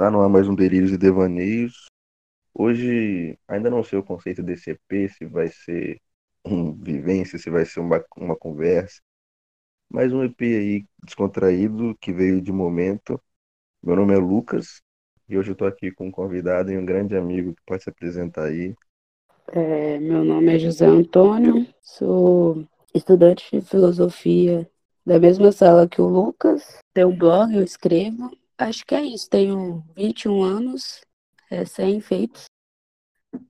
Tá no ar mais um Delírios e Devaneios. Hoje ainda não sei o conceito desse EP, se vai ser um vivência, se vai ser uma, uma conversa. Mais um EP aí descontraído que veio de momento. Meu nome é Lucas e hoje eu tô aqui com um convidado e um grande amigo que pode se apresentar aí. É, meu nome é José Antônio, sou estudante de filosofia da mesma sala que o Lucas. Tenho um blog, eu escrevo. Acho que é isso. Tenho 21 anos, recém-feitos,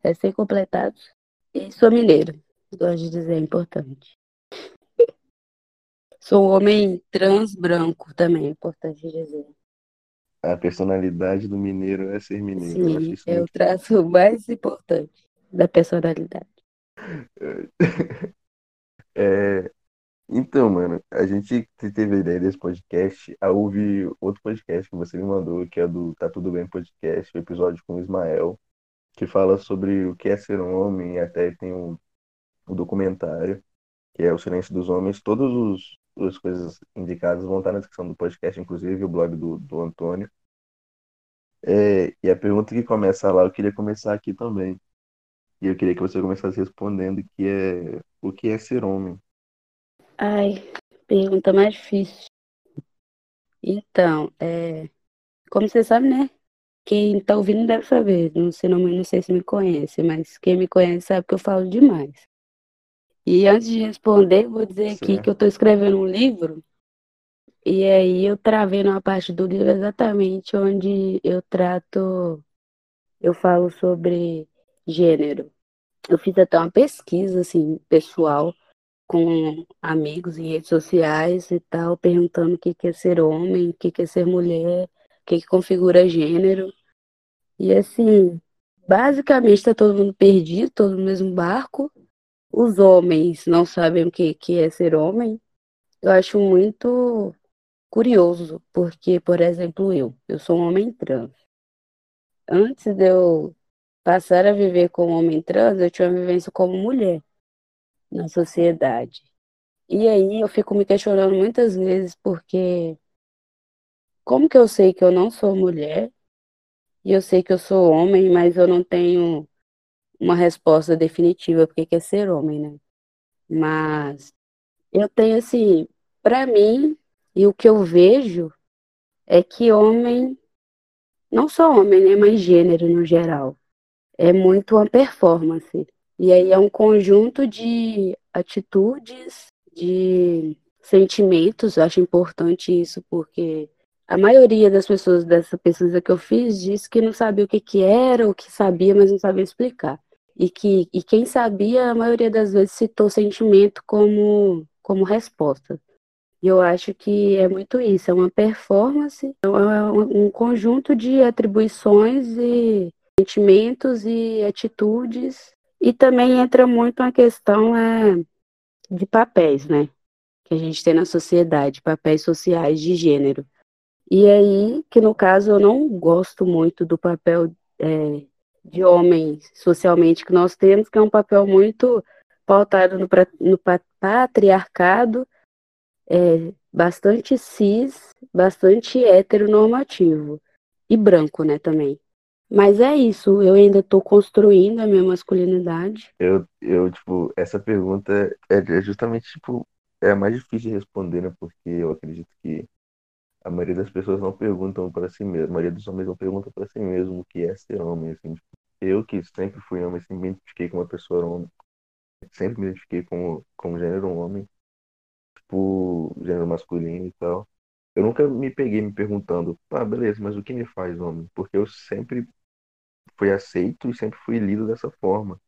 recém-completados. E sou mineiro. Gosto de dizer, é importante. Sou um homem trans branco também, é importante dizer. A personalidade do mineiro é ser mineiro. Sim, é o traço mais importante da personalidade. É, então, mano, a gente teve a ideia desse podcast a ouvir outro podcast que você me mandou, que é do Tá Tudo Bem Podcast, o episódio com o Ismael, que fala sobre o que é ser um homem, e até tem um, um documentário, que é O Silêncio dos Homens. Todas os, as coisas indicadas vão estar na descrição do podcast, inclusive o blog do, do Antônio. É, e a pergunta que começa lá, eu queria começar aqui também. E eu queria que você começasse respondendo que é o que é ser homem. Ai, pergunta mais difícil. Então, é, como você sabe, né? Quem tá ouvindo deve saber. Não sei, não, não sei se me conhece, mas quem me conhece sabe que eu falo demais. E antes de responder, vou dizer aqui Certo. que eu tô escrevendo um livro. E aí eu travei numa parte do livro exatamente onde eu trato, eu falo sobre gênero. Eu fiz até uma pesquisa, assim, pessoal, com amigos em redes sociais e tal, perguntando o que é ser homem, o que é ser mulher, o que que configura gênero. E assim, basicamente tá todo mundo perdido, todo no mesmo barco. Os homens não sabem o que que é ser homem. Eu acho muito curioso, porque, por exemplo, eu, eu sou um homem trans. Antes de eu passar a viver como homem trans, eu tinha uma vivência como mulher na sociedade. E aí eu fico me questionando muitas vezes porque como que eu sei que eu não sou mulher e eu sei que eu sou homem, mas eu não tenho uma resposta definitiva porque que é ser homem, né? Mas eu tenho assim, para mim, e o que eu vejo é que homem, não só homem, né, mas gênero no geral, é muito uma performance. E aí é um conjunto de atitudes, de sentimentos. Eu acho importante isso, porque a maioria das pessoas dessa pesquisa que eu fiz disse que não sabia o que, que era, ou que sabia, mas não sabia explicar. E que e quem sabia, a maioria das vezes citou sentimento como, como resposta. E eu acho que é muito isso, é uma performance, é um um conjunto de atribuições e sentimentos e atitudes e também entra muito a questão é, de papéis, né? Que a gente tem na sociedade, papéis sociais de gênero. E aí, que no caso eu não gosto muito do papel é, de homem socialmente que nós temos, que é um papel muito pautado no, no pa- patriarcado, é, bastante cis, bastante heteronormativo. E branco, né, também. Mas é isso, eu ainda estou construindo a minha masculinidade. Eu, eu, tipo, essa pergunta é, é justamente, tipo, é a mais difícil de responder, né? Porque eu acredito que a maioria das pessoas não perguntam para si mesmo, a maioria dos homens não pergunta para si mesmo o que é ser homem, assim. Tipo, eu que sempre fui homem, sempre me identifiquei com uma pessoa homem, sempre me identifiquei com, com o gênero homem, tipo, gênero masculino e tal. Eu nunca me peguei me perguntando, ah, beleza, mas o que me faz homem? Porque eu sempre fui aceito e sempre fui lido dessa forma.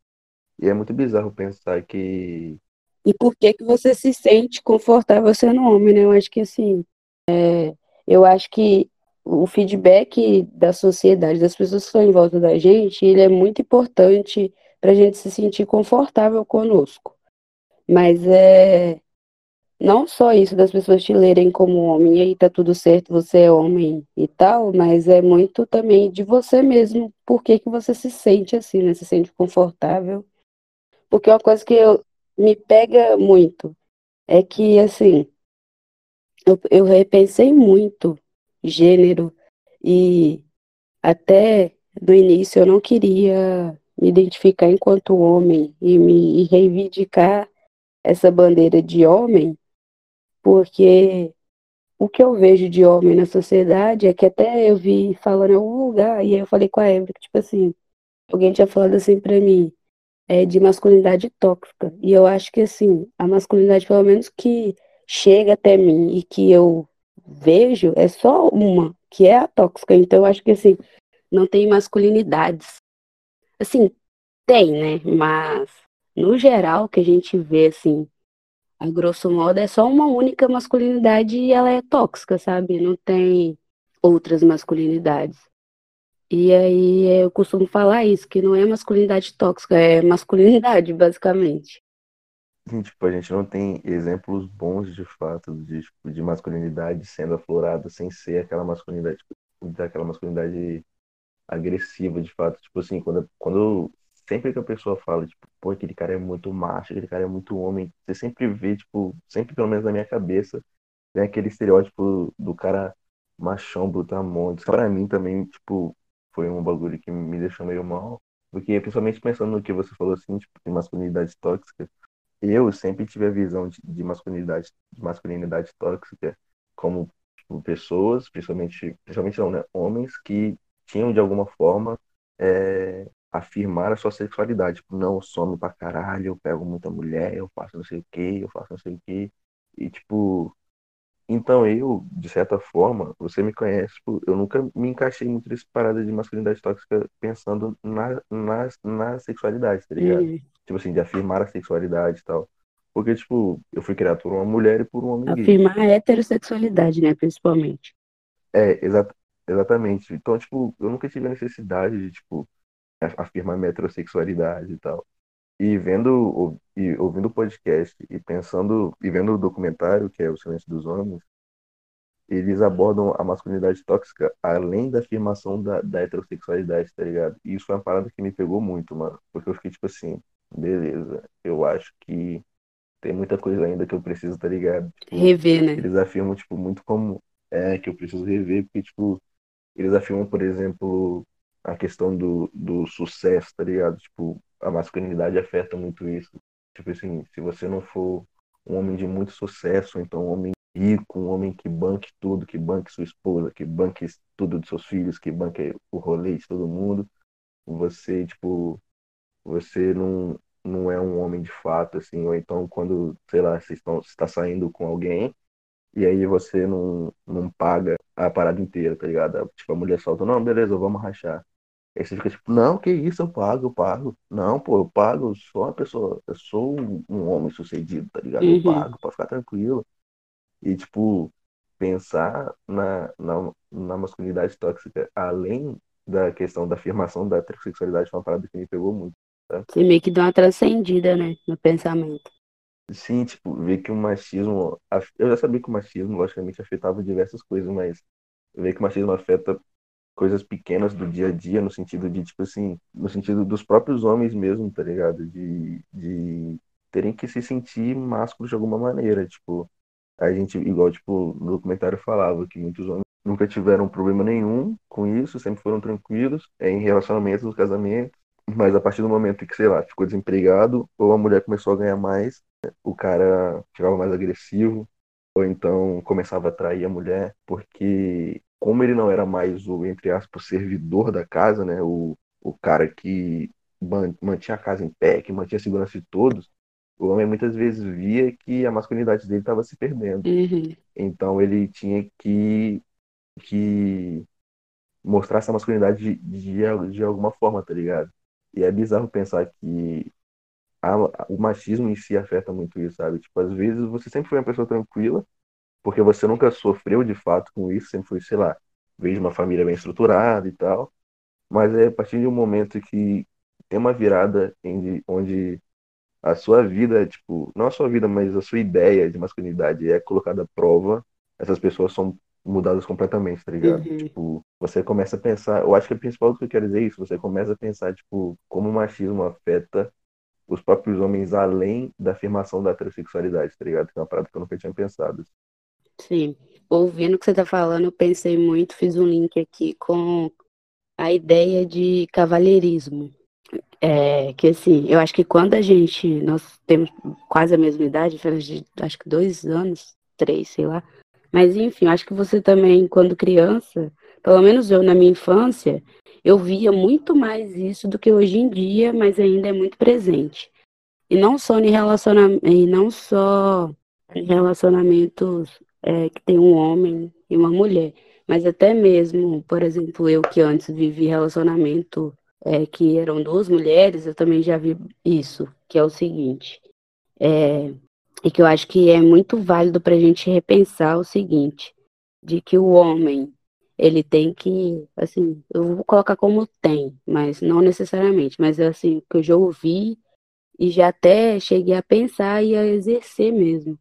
E é muito bizarro pensar que E por que que você se sente confortável sendo homem, né? Eu acho que assim, é, eu acho que o feedback da sociedade, das pessoas que estão em volta da gente, ele é muito importante para a gente se sentir confortável conosco. Mas é não só isso das pessoas te lerem como homem, e aí tá tudo certo, você é homem e tal, mas é muito também de você mesmo, por que que você se sente assim, né? Se sente confortável. Porque uma coisa que eu, me pega muito é que, assim, eu, eu repensei muito gênero e até do início eu não queria me identificar enquanto homem e me e reivindicar essa bandeira de homem, porque o que eu vejo de homem na sociedade é que até eu vi falando em algum lugar, e aí eu falei com a Evelyn, tipo assim, alguém tinha falado assim pra mim, é de masculinidade tóxica. E eu acho que assim, a masculinidade, pelo menos que chega até mim e que eu vejo, é só uma, que é a tóxica. Então eu acho que assim, não tem masculinidades. Assim, tem, né? Mas no geral, que a gente vê assim, a grosso modo, é só uma única masculinidade e ela é tóxica, sabe? Não tem outras masculinidades. E aí eu costumo falar isso, que não é masculinidade tóxica, é masculinidade, basicamente. Tipo, a gente não tem exemplos bons de fato de, tipo, de masculinidade sendo aflorada sem ser aquela masculinidade, daquela masculinidade agressiva, de fato. Tipo assim, quando, quando sempre que a pessoa fala, tipo, pô, aquele cara é muito macho, aquele cara é muito homem, você sempre vê, tipo, sempre pelo menos na minha cabeça, tem aquele estereótipo do cara machão, brutamontes. Pra mim também, tipo, foi um bagulho que me deixou meio mal, porque principalmente pensando no que você falou assim, tipo, de masculinidade tóxica, eu sempre tive a visão de, de masculinidade, de masculinidade tóxica como tipo, pessoas, principalmente, principalmente não, né, homens que tinham de alguma forma é, afirmar a sua sexualidade. Tipo, não, eu some pra caralho, eu pego muita mulher, eu faço não sei o que, eu faço não sei o que. E, tipo, então eu, de certa forma, você me conhece, tipo, eu nunca me encaixei muito nessa parada de masculinidade tóxica pensando na, na, na sexualidade, tá ligado? Uhum. Tipo assim, de afirmar a sexualidade e tal. Porque, tipo, eu fui criado por uma mulher e por um homem gay. Afirmar a heterossexualidade, né, principalmente. É, exa exatamente. Então, tipo, eu nunca tive a necessidade de, tipo, afirmar minha heterossexualidade e tal. E vendo e ouvindo o podcast e pensando e vendo o documentário que é O Silêncio dos Homens, eles abordam a masculinidade tóxica além da afirmação da, da heterossexualidade, tá ligado? E isso foi uma parada que me pegou muito, mano. Porque eu fiquei tipo assim, beleza, eu acho que tem muita coisa ainda que eu preciso, tá ligado? Tipo, Rever, né? eles afirmam, tipo, muito como é que eu preciso rever, porque, tipo, eles afirmam, por exemplo, a questão do, do sucesso, tá ligado? Tipo, a masculinidade afeta muito isso. Tipo assim, se você não for um homem de muito sucesso, então um homem rico, um homem que banque tudo, que banque sua esposa, que banque tudo dos seus filhos, que banque o rolê de todo mundo, você, tipo, você não, não é um homem de fato, assim, ou então quando, sei lá, você está saindo com alguém e aí você não, não paga a parada inteira, tá ligado? Tipo, a mulher solta, não, beleza, vamos rachar. Aí você fica tipo, não, que isso, eu pago, eu pago. Não, pô, eu pago, eu sou uma pessoa, eu sou um homem sucedido, tá ligado? Eu Uhum. pago, pode ficar tranquilo. E, tipo, pensar na, na, na masculinidade tóxica, além da questão da afirmação da heterossexualidade, foi uma parada que me pegou muito. Você meio que dá uma transcendida, né, no pensamento. Sim, tipo, ver que o machismo. Eu já sabia que o machismo, logicamente, afetava diversas coisas, mas ver que o machismo afeta coisas pequenas do dia a dia, no sentido de, tipo assim, no sentido dos próprios homens mesmo, tá ligado? De, de terem que se sentir másculos de alguma maneira. Tipo, a gente, igual, tipo, no documentário falava que muitos homens nunca tiveram problema nenhum com isso, sempre foram tranquilos é, em relacionamentos, no casamento. Mas a partir do momento que, sei lá, ficou desempregado, ou a mulher começou a ganhar mais, o cara ficava mais agressivo, ou então começava a trair a mulher, porque como ele não era mais o, entre aspas, servidor da casa, né, o, o cara que mantinha a casa em pé, que mantinha a segurança de todos, o homem muitas vezes via que a masculinidade dele estava se perdendo. Uhum. Então ele tinha que, que mostrar essa masculinidade de, de, de alguma forma, tá ligado? E é bizarro pensar que a, o machismo em si afeta muito isso, sabe? Tipo, às vezes você sempre foi uma pessoa tranquila, porque você nunca sofreu de fato com isso, sempre foi, sei lá, veio de uma família bem estruturada e tal. Mas é a partir de um momento que tem uma virada em, onde a sua vida, tipo, não a sua vida, mas a sua ideia de masculinidade é colocada à prova, essas pessoas são mudadas completamente, tá ligado? Uhum. Tipo, você começa a pensar, eu acho que o principal que eu quero dizer é isso, você começa a pensar, tipo, como o machismo afeta os próprios homens além da afirmação da heterossexualidade, tá ligado? Que é uma parada que eu nunca tinha pensado. Sim. Ouvindo o que você tá falando, eu pensei muito, fiz um link aqui com a ideia de cavalheirismo. É, que assim, eu acho que quando a gente, nós temos quase a mesma idade, de, acho que dois anos, três, sei lá. Mas enfim, acho que você também, quando criança, pelo menos eu na minha infância, eu via muito mais isso do que hoje em dia, mas ainda é muito presente. E não só em relacionamento, e não só em relacionamentos é, que tem um homem e uma mulher, mas até mesmo, por exemplo, eu que antes vivi relacionamento é, que eram duas mulheres, eu também já vi isso, que é o seguinte, é, e que eu acho que é muito válido para a gente repensar o seguinte, de que o homem ele tem que, assim, eu vou colocar como tem, mas não necessariamente, mas é assim, que eu já ouvi e já até cheguei a pensar e a exercer mesmo,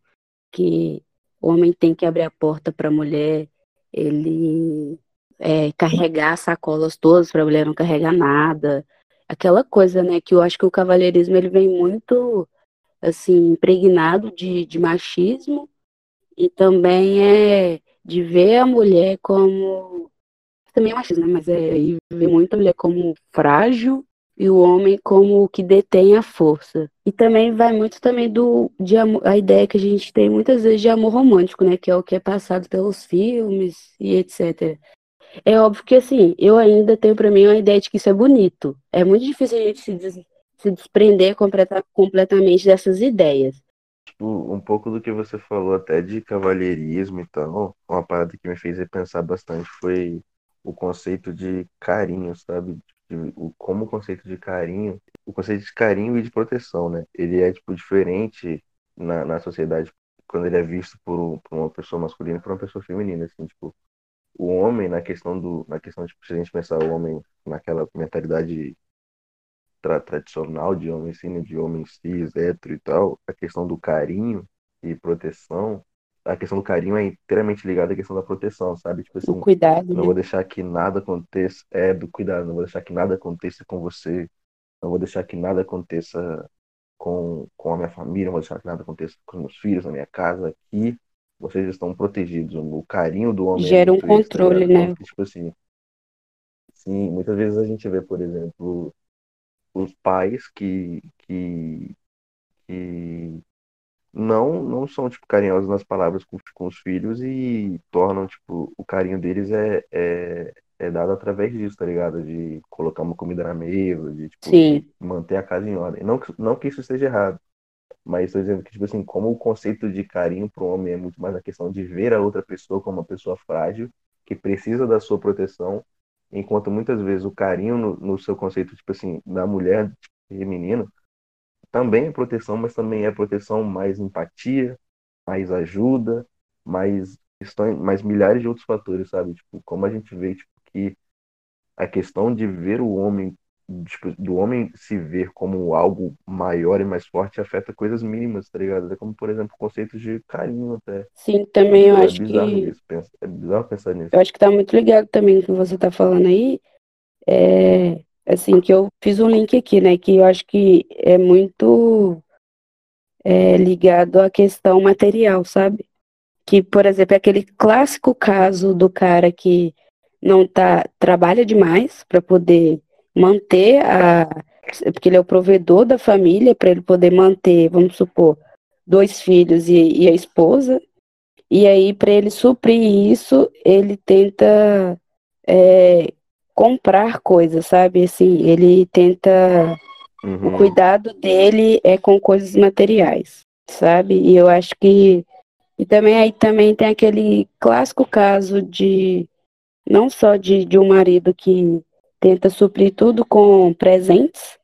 que o homem tem que abrir a porta para a mulher, ele é, carregar sacolas todas para a mulher não carregar nada, aquela coisa, né, que eu acho que o cavalheirismo ele vem muito, assim, impregnado de, de machismo e também é de ver a mulher como também é machismo, né? mas é ver muito a mulher como frágil e o homem como o que detém a força. E também vai muito também do de a ideia que a gente tem muitas vezes de amor romântico, né, que é o que é passado pelos filmes e etc. É óbvio que assim, eu ainda tenho para mim uma ideia de que isso é bonito. É muito difícil a gente se, des se desprender completa completamente dessas ideias tipo, um pouco do que você falou até de cavalheirismo e tal, uma parada que me fez repensar bastante foi o conceito de carinho, sabe? De, o, como o conceito de carinho, o conceito de carinho e de proteção, né? Ele é, tipo, diferente na, na sociedade quando ele é visto por, por uma pessoa masculina e por uma pessoa feminina, assim, tipo, o homem na questão do, na questão, tipo, se a gente pensar o homem naquela mentalidade tra tradicional de homem sim, de homem cis, hétero e tal, a questão do carinho e proteção, a questão do carinho é inteiramente ligada à questão da proteção, sabe? Tipo assim, cuidado. Não né? vou deixar que nada aconteça, é do cuidado, não vou deixar que nada aconteça com você, não vou deixar que nada aconteça com, com a minha família, não vou deixar que nada aconteça com os meus filhos, na minha casa, aqui vocês estão protegidos. O carinho do homem é gera é um controle, isso, né? tipo assim, sim, muitas vezes a gente vê, por exemplo, os pais que, que, que não não são tipo carinhosos nas palavras com, com os filhos e tornam tipo o carinho deles é, é, é dado através disso tá ligado? De colocar uma comida na mesa de, tipo, de manter a casa em ordem. Não não que isso esteja errado mas estou dizendo que tipo assim como o conceito de carinho para o homem é muito mais a questão de ver a outra pessoa como uma pessoa frágil que precisa da sua proteção enquanto muitas vezes o carinho no, no seu conceito, tipo assim, da mulher tipo, feminino, também é proteção, mas também é proteção mais empatia, mais ajuda, mais questões, mais milhares de outros fatores, sabe? Tipo, como a gente vê tipo, que a questão de ver o homem tipo, do homem se ver como algo maior e mais forte afeta coisas mínimas, tá ligado? É como, por exemplo, conceitos de carinho até. Sim, também eu é acho que. Isso, é bizarro pensar nisso. Eu acho que tá muito ligado também o que você tá falando aí. É, assim, que eu fiz um link aqui, né? Que eu acho que é muito é, ligado à questão material, sabe? Que, por exemplo, é aquele clássico caso do cara que não tá, trabalha demais para poder manter a. Porque ele é o provedor da família, para ele poder manter, vamos supor, dois filhos e, e a esposa. E aí, para ele suprir isso, ele tenta é, comprar coisas, sabe? Assim, ele tenta. Uhum. O cuidado dele é com coisas materiais, sabe? E eu acho que. E também aí também tem aquele clássico caso de. Não só de, de um marido que tenta suprir tudo com presentes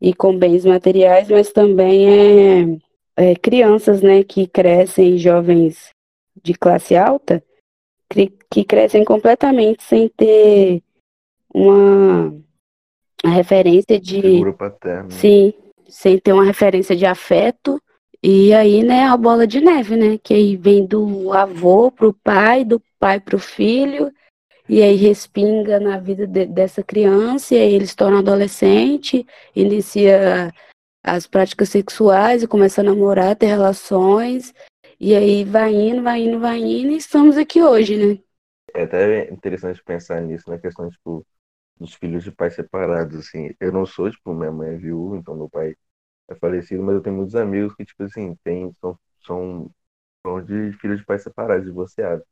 e com bens materiais, mas também é, é crianças, né, que crescem, jovens de classe alta, que, que crescem completamente sem ter uma, referência de figura paterna. Sim, sem ter uma referência de afeto. E aí, né, a bola de neve, né, que aí vem do avô pro pai, do pai pro filho, e aí respinga na vida de, dessa criança, e aí ele se torna adolescente, inicia as práticas sexuais e começa a namorar, ter relações, e aí vai indo, vai indo, vai indo, e estamos aqui hoje, né? É até interessante pensar nisso, na questão, tipo, dos filhos de pais separados, assim. Eu não sou, tipo, minha mãe é viúva, então meu pai é falecido, mas eu tenho muitos amigos que, tipo assim, tem, são, são, são de filhos de pais separados, divorciados.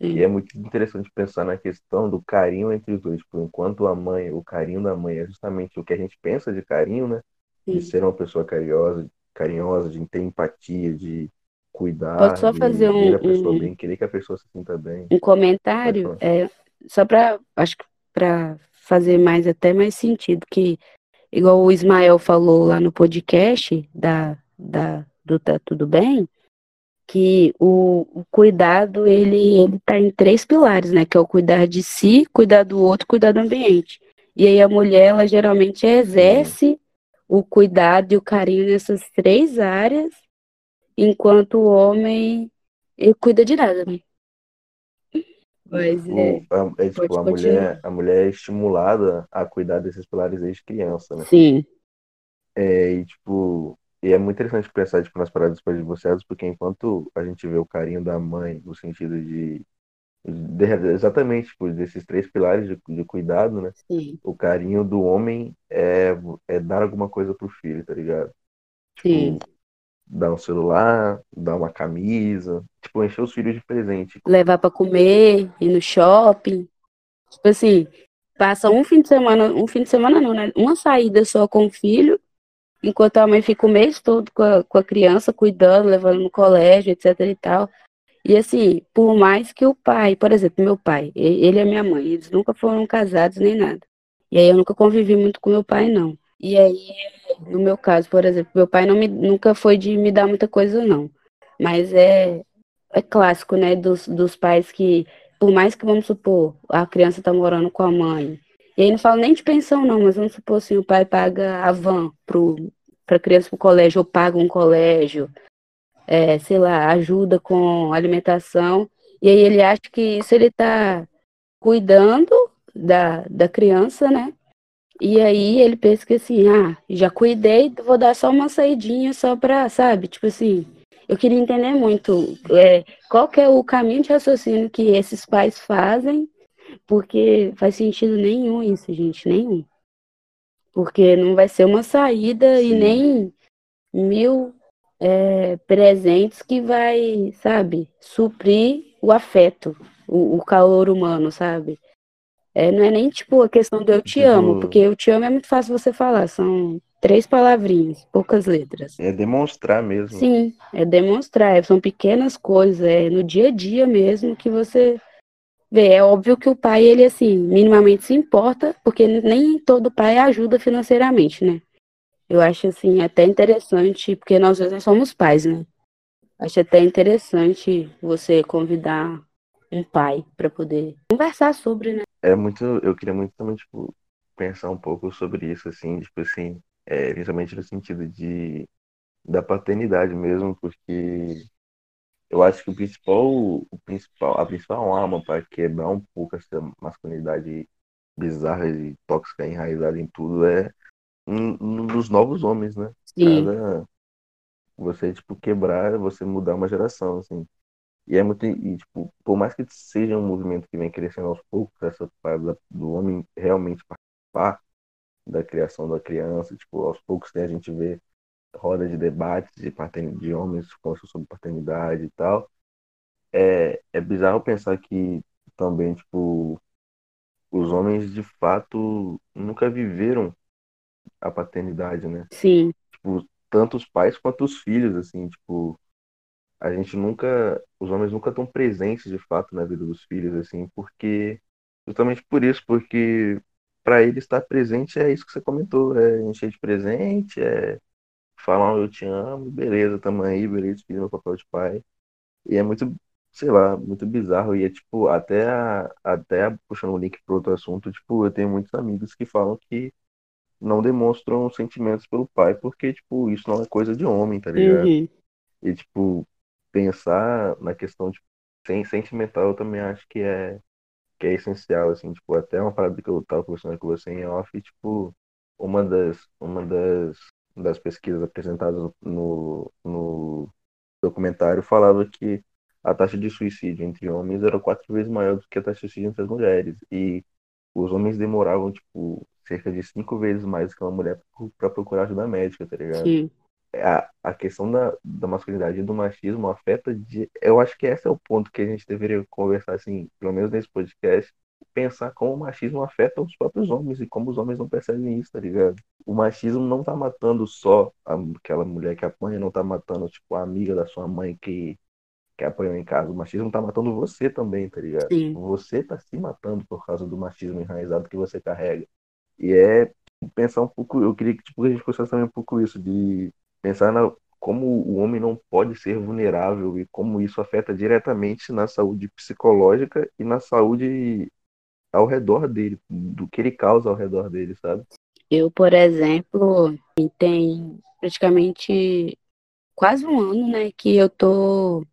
Sim. E é muito interessante pensar na questão do carinho entre os dois. Tipo, enquanto a mãe, o carinho da mãe é justamente o que a gente pensa de carinho, né? Sim. De ser uma pessoa carinhosa, carinhosa, de ter empatia, de cuidar, só fazer de um, a pessoa um, bem, querer que a pessoa se sinta bem. Um comentário, é, só para acho que para fazer mais até mais sentido, que igual o Ismael falou lá no podcast da, da do Tá Tudo Bem, que o, o, cuidado ele ele tá em três pilares, né? Que é o cuidar de si, cuidar do outro, cuidar do ambiente. E aí a mulher ela geralmente exerce o cuidado e o carinho nessas três áreas, enquanto o homem ele cuida de nada, né? Mas é, o, é, é tipo, a mulher, a mulher é estimulada a cuidar desses pilares desde criança, né? Sim. É, e tipo, e é muito interessante pensar tipo, nas paradas depois divorciados, porque enquanto a gente vê o carinho da mãe, no sentido de, de exatamente tipo, desses três pilares de, de cuidado, né? Sim. O carinho do homem é, é dar alguma coisa pro filho, tá ligado? Tipo, Sim dar um celular, dar uma camisa, tipo, encher os filhos de presente. Levar para comer, ir no shopping. Tipo assim, passa um fim de semana, um fim de semana não, né? Uma saída só com o filho, enquanto a mãe fica o mês todo com a, com a criança, cuidando, levando no colégio, etc e tal. E assim, por mais que o pai, por exemplo, meu pai, ele e a minha mãe, eles nunca foram casados nem nada. E aí eu nunca convivi muito com meu pai, não. E aí, no meu caso, por exemplo, meu pai não me, nunca foi de me dar muita coisa, não. Mas é, é clássico, né, dos, dos pais que, por mais que, vamos supor, a criança está morando com a mãe, e aí não falo nem de pensão, não, mas vamos supor assim, o pai paga a van para a criança para o colégio, ou paga um colégio, é, sei lá, ajuda com alimentação, e aí ele acha que isso ele está cuidando da, da criança, né? E aí ele pensa que assim, ah, já cuidei, vou dar só uma saidinha só pra, sabe? Tipo assim, eu queria entender muito é, qual que é o caminho de raciocínio que esses pais fazem, porque faz sentido nenhum isso, gente, nenhum. Porque não vai ser uma saída Sim. e nem mil é, presentes que vai, sabe, suprir o afeto, o, o calor humano, sabe? É, não é nem tipo a questão do eu te tipo... amo, porque eu te amo é muito fácil você falar, são três palavrinhas, poucas letras. É demonstrar mesmo. Sim, é demonstrar, é, são pequenas coisas, é no dia a dia mesmo que você vê. É óbvio que o pai, ele assim, minimamente se importa, porque nem todo pai ajuda financeiramente, né? Eu acho assim até interessante, porque nós nós somos pais, né? Acho até interessante você convidar um pai para poder conversar sobre, né? É muito, eu queria muito também, tipo, pensar um pouco sobre isso, assim, tipo assim, é, principalmente no sentido de da paternidade mesmo, porque eu acho que o principal, o principal, a principal arma para quebrar um pouco essa masculinidade bizarra e tóxica enraizada em tudo é nos novos homens, né? Sim. Cada, você tipo quebrar, você mudar uma geração, assim. E é muito, e, tipo, por mais que seja um movimento que vem crescendo aos poucos, essa parada do homem realmente participar da criação da criança, tipo, aos poucos né, a gente vê roda de debates de, de homens sobre paternidade e tal. É, é bizarro pensar que também, tipo, os homens de fato nunca viveram a paternidade, né? Sim. Tipo, tanto os pais quanto os filhos, assim, tipo, a gente nunca, os homens nunca estão presentes de fato na vida dos filhos, assim, porque justamente por isso, porque para ele estar presente é isso que você comentou, é encher de presente, é falar eu te amo, beleza, tamo aí, beleza, fiz meu papel de pai. E é muito, sei lá, muito bizarro. E é tipo, até, a, até puxando o link para outro assunto, tipo, eu tenho muitos amigos que falam que não demonstram sentimentos pelo pai, porque, tipo, isso não é coisa de homem, tá ligado? Uhum. E, tipo, pensar na questão de sem sentimental eu também acho que é que é essencial assim tipo até uma parada que eu tava conversando com você em off tipo uma das uma das das pesquisas apresentadas no, no documentário falava que a taxa de suicídio entre homens era quatro vezes maior do que a taxa de suicídio entre as mulheres e os homens demoravam, tipo, cerca de cinco vezes mais que uma mulher para procurar ajuda médica, tá ligado? Sim. A, a questão da, da masculinidade e do machismo afeta de. Eu acho que esse é o ponto que a gente deveria conversar, assim, pelo menos nesse podcast, pensar como o machismo afeta os próprios homens e como os homens não percebem isso, tá ligado? O machismo não tá matando só aquela mulher que apanha, não tá matando, tipo, a amiga da sua mãe que, que apanhou em casa. O machismo tá matando você também, tá ligado? Sim. Você tá se matando por causa do machismo enraizado que você carrega. E é pensar um pouco, eu queria que tipo, a gente pensasse também um pouco isso, de pensar na, como o homem não pode ser vulnerável e como isso afeta diretamente na saúde psicológica e na saúde ao redor dele, do que ele causa ao redor dele, sabe? Eu, por exemplo, tem praticamente quase um ano, né, que eu tô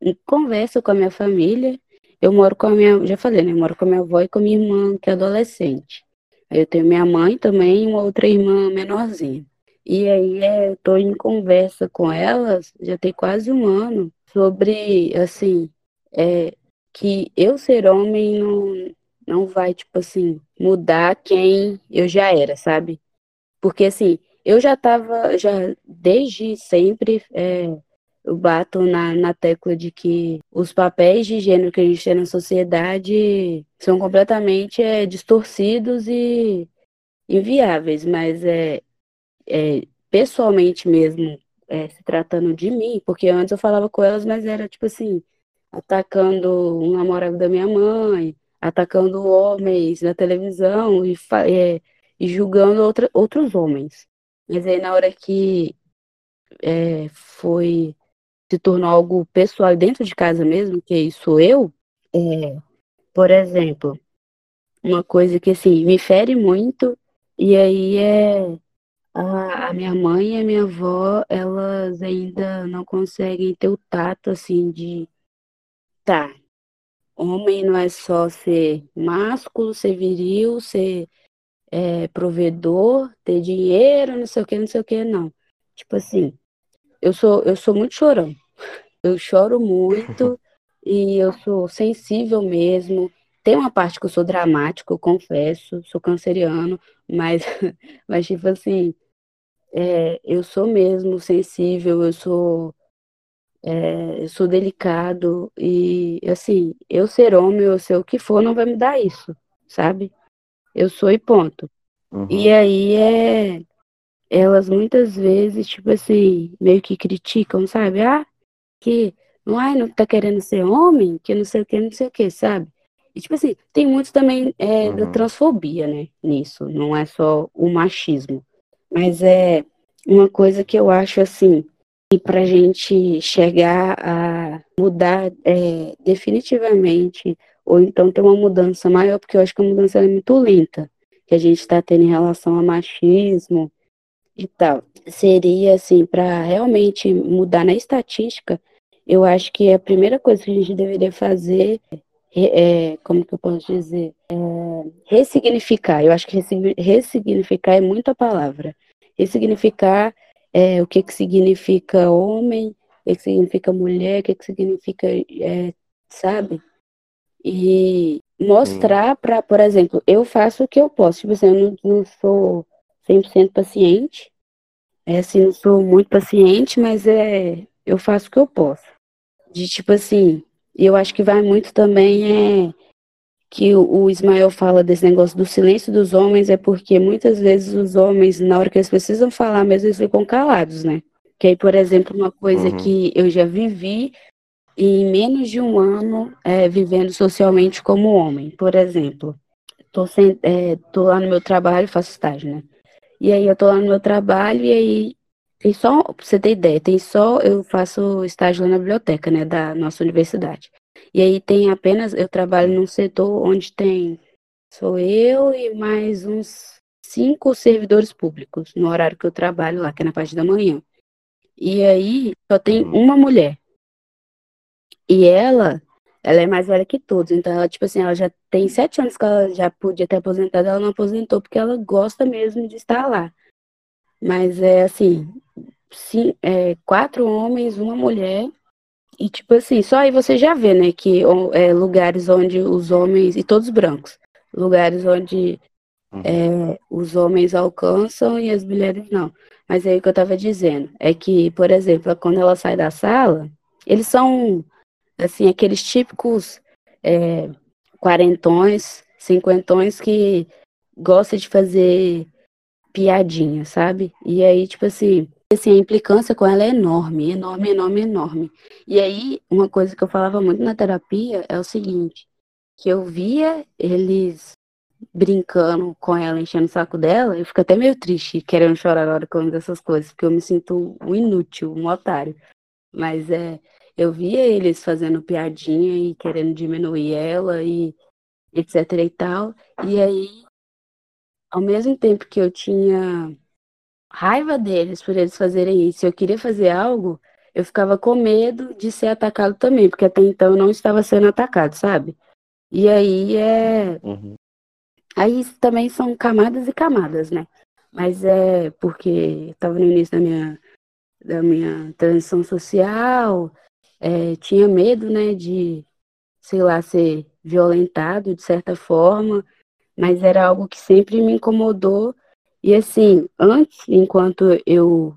em conversa com a minha família. Eu moro com a minha, já falei, né, eu moro com a minha avó e com a minha irmã, que é adolescente. Aí eu tenho minha mãe também e uma outra irmã menorzinha. E aí é, eu tô em conversa com elas, já tem quase um ano, sobre, assim, é, que eu ser homem não, não vai, tipo assim, mudar quem eu já era, sabe? Porque, assim, eu já tava, já desde sempre, é, eu bato na, na tecla de que os papéis de gênero que a gente tem na sociedade são completamente é, distorcidos e inviáveis, mas é, é pessoalmente mesmo, é, se tratando de mim, porque antes eu falava com elas, mas era tipo assim, atacando um namorado da minha mãe, atacando homens na televisão e, é, e julgando outra, outros homens. Mas aí na hora que é, foi se tornou algo pessoal dentro de casa mesmo, que sou eu, é, por exemplo, uma coisa que assim me fere muito e aí é a, a minha mãe e a minha avó, elas ainda não conseguem ter o tato assim de tá, homem não é só ser másculo, ser viril, ser é, provedor, ter dinheiro, não sei o que, não sei o que, não. Tipo assim, eu sou, eu sou muito chorão. Eu choro muito e eu sou sensível mesmo. Tem uma parte que eu sou dramático, eu confesso, sou canceriano, mas, mas tipo assim, é, eu sou mesmo sensível, eu sou é, eu sou delicado e, assim, eu ser homem, eu ser o que for, não vai me dar isso, sabe? Eu sou e ponto. Uhum. E aí é. Elas muitas vezes, tipo assim, meio que criticam, sabe? Ah, que não, ai, não tá querendo ser homem, que não sei o que, não sei o que, sabe? E, tipo assim, tem muito também é, Uhum. da transfobia, né, nisso. Não é só o machismo. Mas é uma coisa que eu acho, assim, e para a gente chegar a mudar é, definitivamente, ou então ter uma mudança maior, porque eu acho que a mudança é muito lenta, que a gente está tendo em relação a machismo e tal. Seria assim, para realmente mudar na estatística, eu acho que a primeira coisa que a gente deveria fazer é, como que eu posso dizer? É, ressignificar. Eu acho que ressignificar é muito a palavra. Ressignificar é, o que, que significa homem, o que, que significa mulher, o que, que significa, é, sabe? E mostrar para, por exemplo, eu faço o que eu posso. Tipo assim, eu não, não sou 100% paciente, é assim, não sou muito paciente, mas é, eu faço o que eu posso. De tipo assim, eu acho que vai muito também é que o Ismael fala desse negócio do silêncio dos homens é porque muitas vezes os homens, na hora que eles precisam falar mesmo, eles ficam calados, né? Que aí, por exemplo, uma coisa Uhum. que eu já vivi em menos de um ano é, vivendo socialmente como homem. Por exemplo, tô, sem, é, tô lá no meu trabalho, faço estágio, né? E aí eu tô lá no meu trabalho e aí tem só, pra você ter ideia, tem só, eu faço estágio lá na biblioteca, né, da nossa universidade. E aí tem apenas, eu trabalho num setor onde tem, sou eu e mais uns cinco servidores públicos no horário que eu trabalho lá, que é na parte da manhã. E aí só tem Uhum. uma mulher. E ela, ela é mais velha que todos. Então, ela, tipo assim, ela já tem sete anos que ela já podia ter aposentado, ela não aposentou porque ela gosta mesmo de estar lá. Mas é assim, sim, é, quatro homens, uma mulher. E tipo assim, só aí você já vê, né, que é, lugares onde os homens, e todos brancos, lugares onde uhum. é, os homens alcançam e as mulheres não. Mas aí o que eu estava dizendo é que, por exemplo, quando ela sai da sala, eles são assim aqueles típicos é, quarentões, cinquentões que gosta de fazer piadinha, sabe? E aí, tipo assim, assim, a implicância com ela é enorme, enorme, enorme, enorme. E aí, uma coisa que eu falava muito na terapia é o seguinte, que eu via eles brincando com ela, enchendo o saco dela, eu fico até meio triste, querendo chorar na hora que eu dessas coisas, porque eu me sinto um inútil, um otário. Mas é, eu via eles fazendo piadinha e querendo diminuir ela e etc e tal. E aí, ao mesmo tempo que eu tinha raiva deles por eles fazerem isso, eu queria fazer algo, eu ficava com medo de ser atacado também, porque até então eu não estava sendo atacado, sabe? E aí é. Uhum. Aí também são camadas e camadas, né? Mas é porque estava no início da minha, da minha transição social, é, tinha medo, né, de, sei lá, ser violentado de certa forma, mas era algo que sempre me incomodou. E assim, antes, enquanto eu,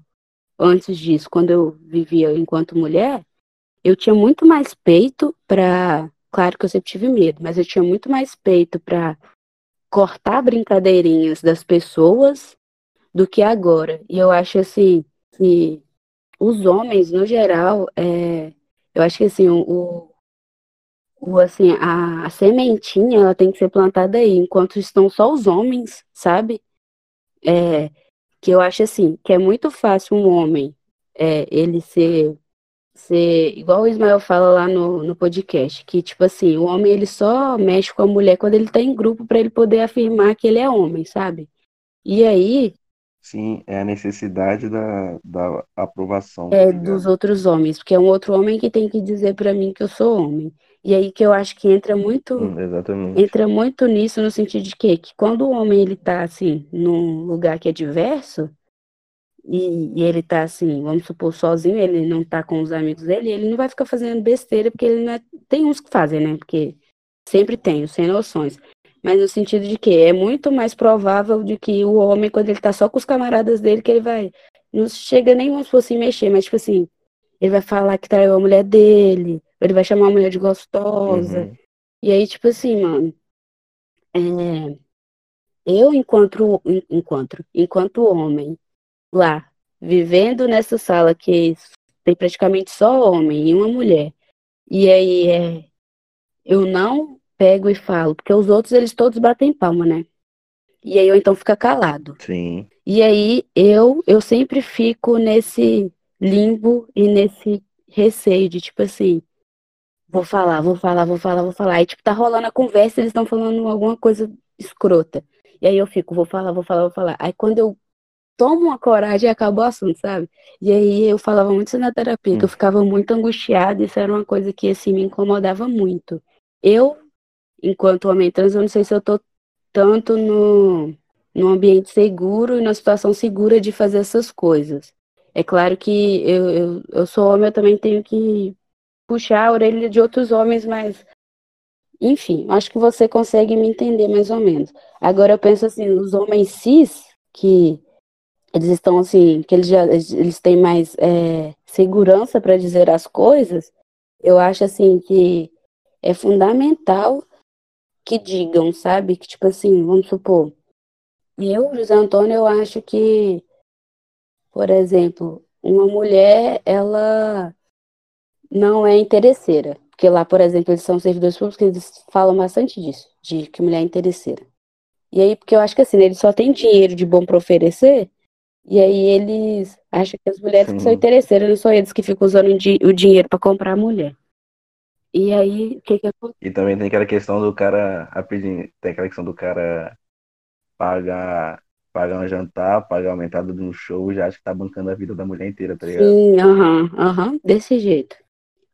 antes disso, quando eu vivia enquanto mulher, eu tinha muito mais peito para, claro que eu sempre tive medo, mas eu tinha muito mais peito para cortar brincadeirinhas das pessoas do que agora. E eu acho assim que os homens, no geral, é, eu acho que assim, o, o assim, a, a, sementinha ela tem que ser plantada aí, enquanto estão só os homens, sabe? É, que eu acho assim, que é muito fácil um homem é, ele ser, ser, igual o Ismael fala lá no, no podcast, que tipo assim, o homem ele só mexe com a mulher quando ele tá em grupo para ele poder afirmar que ele é homem, sabe? E aí, Sim, é a necessidade da, da aprovação. é tá dos outros homens, porque é um outro homem que tem que dizer para mim que eu sou homem. E aí que eu acho que entra muito, hum, exatamente. entra muito nisso no sentido de que, que quando o homem ele tá assim num lugar que é diverso e, e ele tá assim, vamos supor sozinho, ele não tá com os amigos dele, ele não vai ficar fazendo besteira porque ele não é, tem uns que fazem, né? Porque sempre tem, os sem noções. Mas no sentido de que é muito mais provável de que o homem, quando ele tá só com os camaradas dele, que ele vai. Não chega nem como se fosse mexer, mas tipo assim, ele vai falar que traiu a mulher dele, ele vai chamar a mulher de gostosa. Uhum. E aí, tipo assim, mano, é, eu enquanto, enquanto, enquanto homem, lá, vivendo nessa sala que tem praticamente só homem e uma mulher, e aí é, eu não pego e falo, porque os outros eles todos batem palma, né? E aí eu então fica calado. Sim. E aí eu eu sempre fico nesse limbo e nesse receio de tipo assim, vou falar, vou falar, vou falar, vou falar. Aí tipo tá rolando a conversa, eles estão falando alguma coisa escrota. E aí eu fico, vou falar, vou falar, vou falar. Aí quando eu tomo uma coragem, acabou o assunto, sabe? E aí eu falava muito isso na terapia, hum. que eu hum. ficava muito angustiada, isso era uma coisa que assim me incomodava muito. Eu enquanto homem trans, eu não sei se eu tô tanto no, no ambiente seguro e na situação segura de fazer essas coisas. É claro que eu, eu, eu sou homem, eu também tenho que puxar a orelha de outros homens, mas enfim, acho que você consegue me entender mais ou menos. Agora eu penso assim, os homens cis, que eles estão assim, que eles já eles têm mais é, segurança para dizer as coisas, eu acho assim que é fundamental que digam, sabe? Que tipo assim, vamos supor, eu, José Antônio, eu acho que, por exemplo, uma mulher, ela não é interesseira. Porque lá, por exemplo, eles são servidores públicos, eles falam bastante disso, de que mulher é interesseira. E aí, porque eu acho que assim, né, eles só têm dinheiro de bom para oferecer, e aí eles acham que as mulheres que são interesseiras, não são eles que ficam usando o dinheiro para comprar a mulher. E aí, o que que acontece? E também tem aquela questão do cara, rapidinho, tem aquela questão do cara pagar, pagar um jantar, pagar uma entrada de um show, já acha que tá bancando a vida da mulher inteira, tá ligado? Sim, aham, uhum, aham, uhum, desse jeito.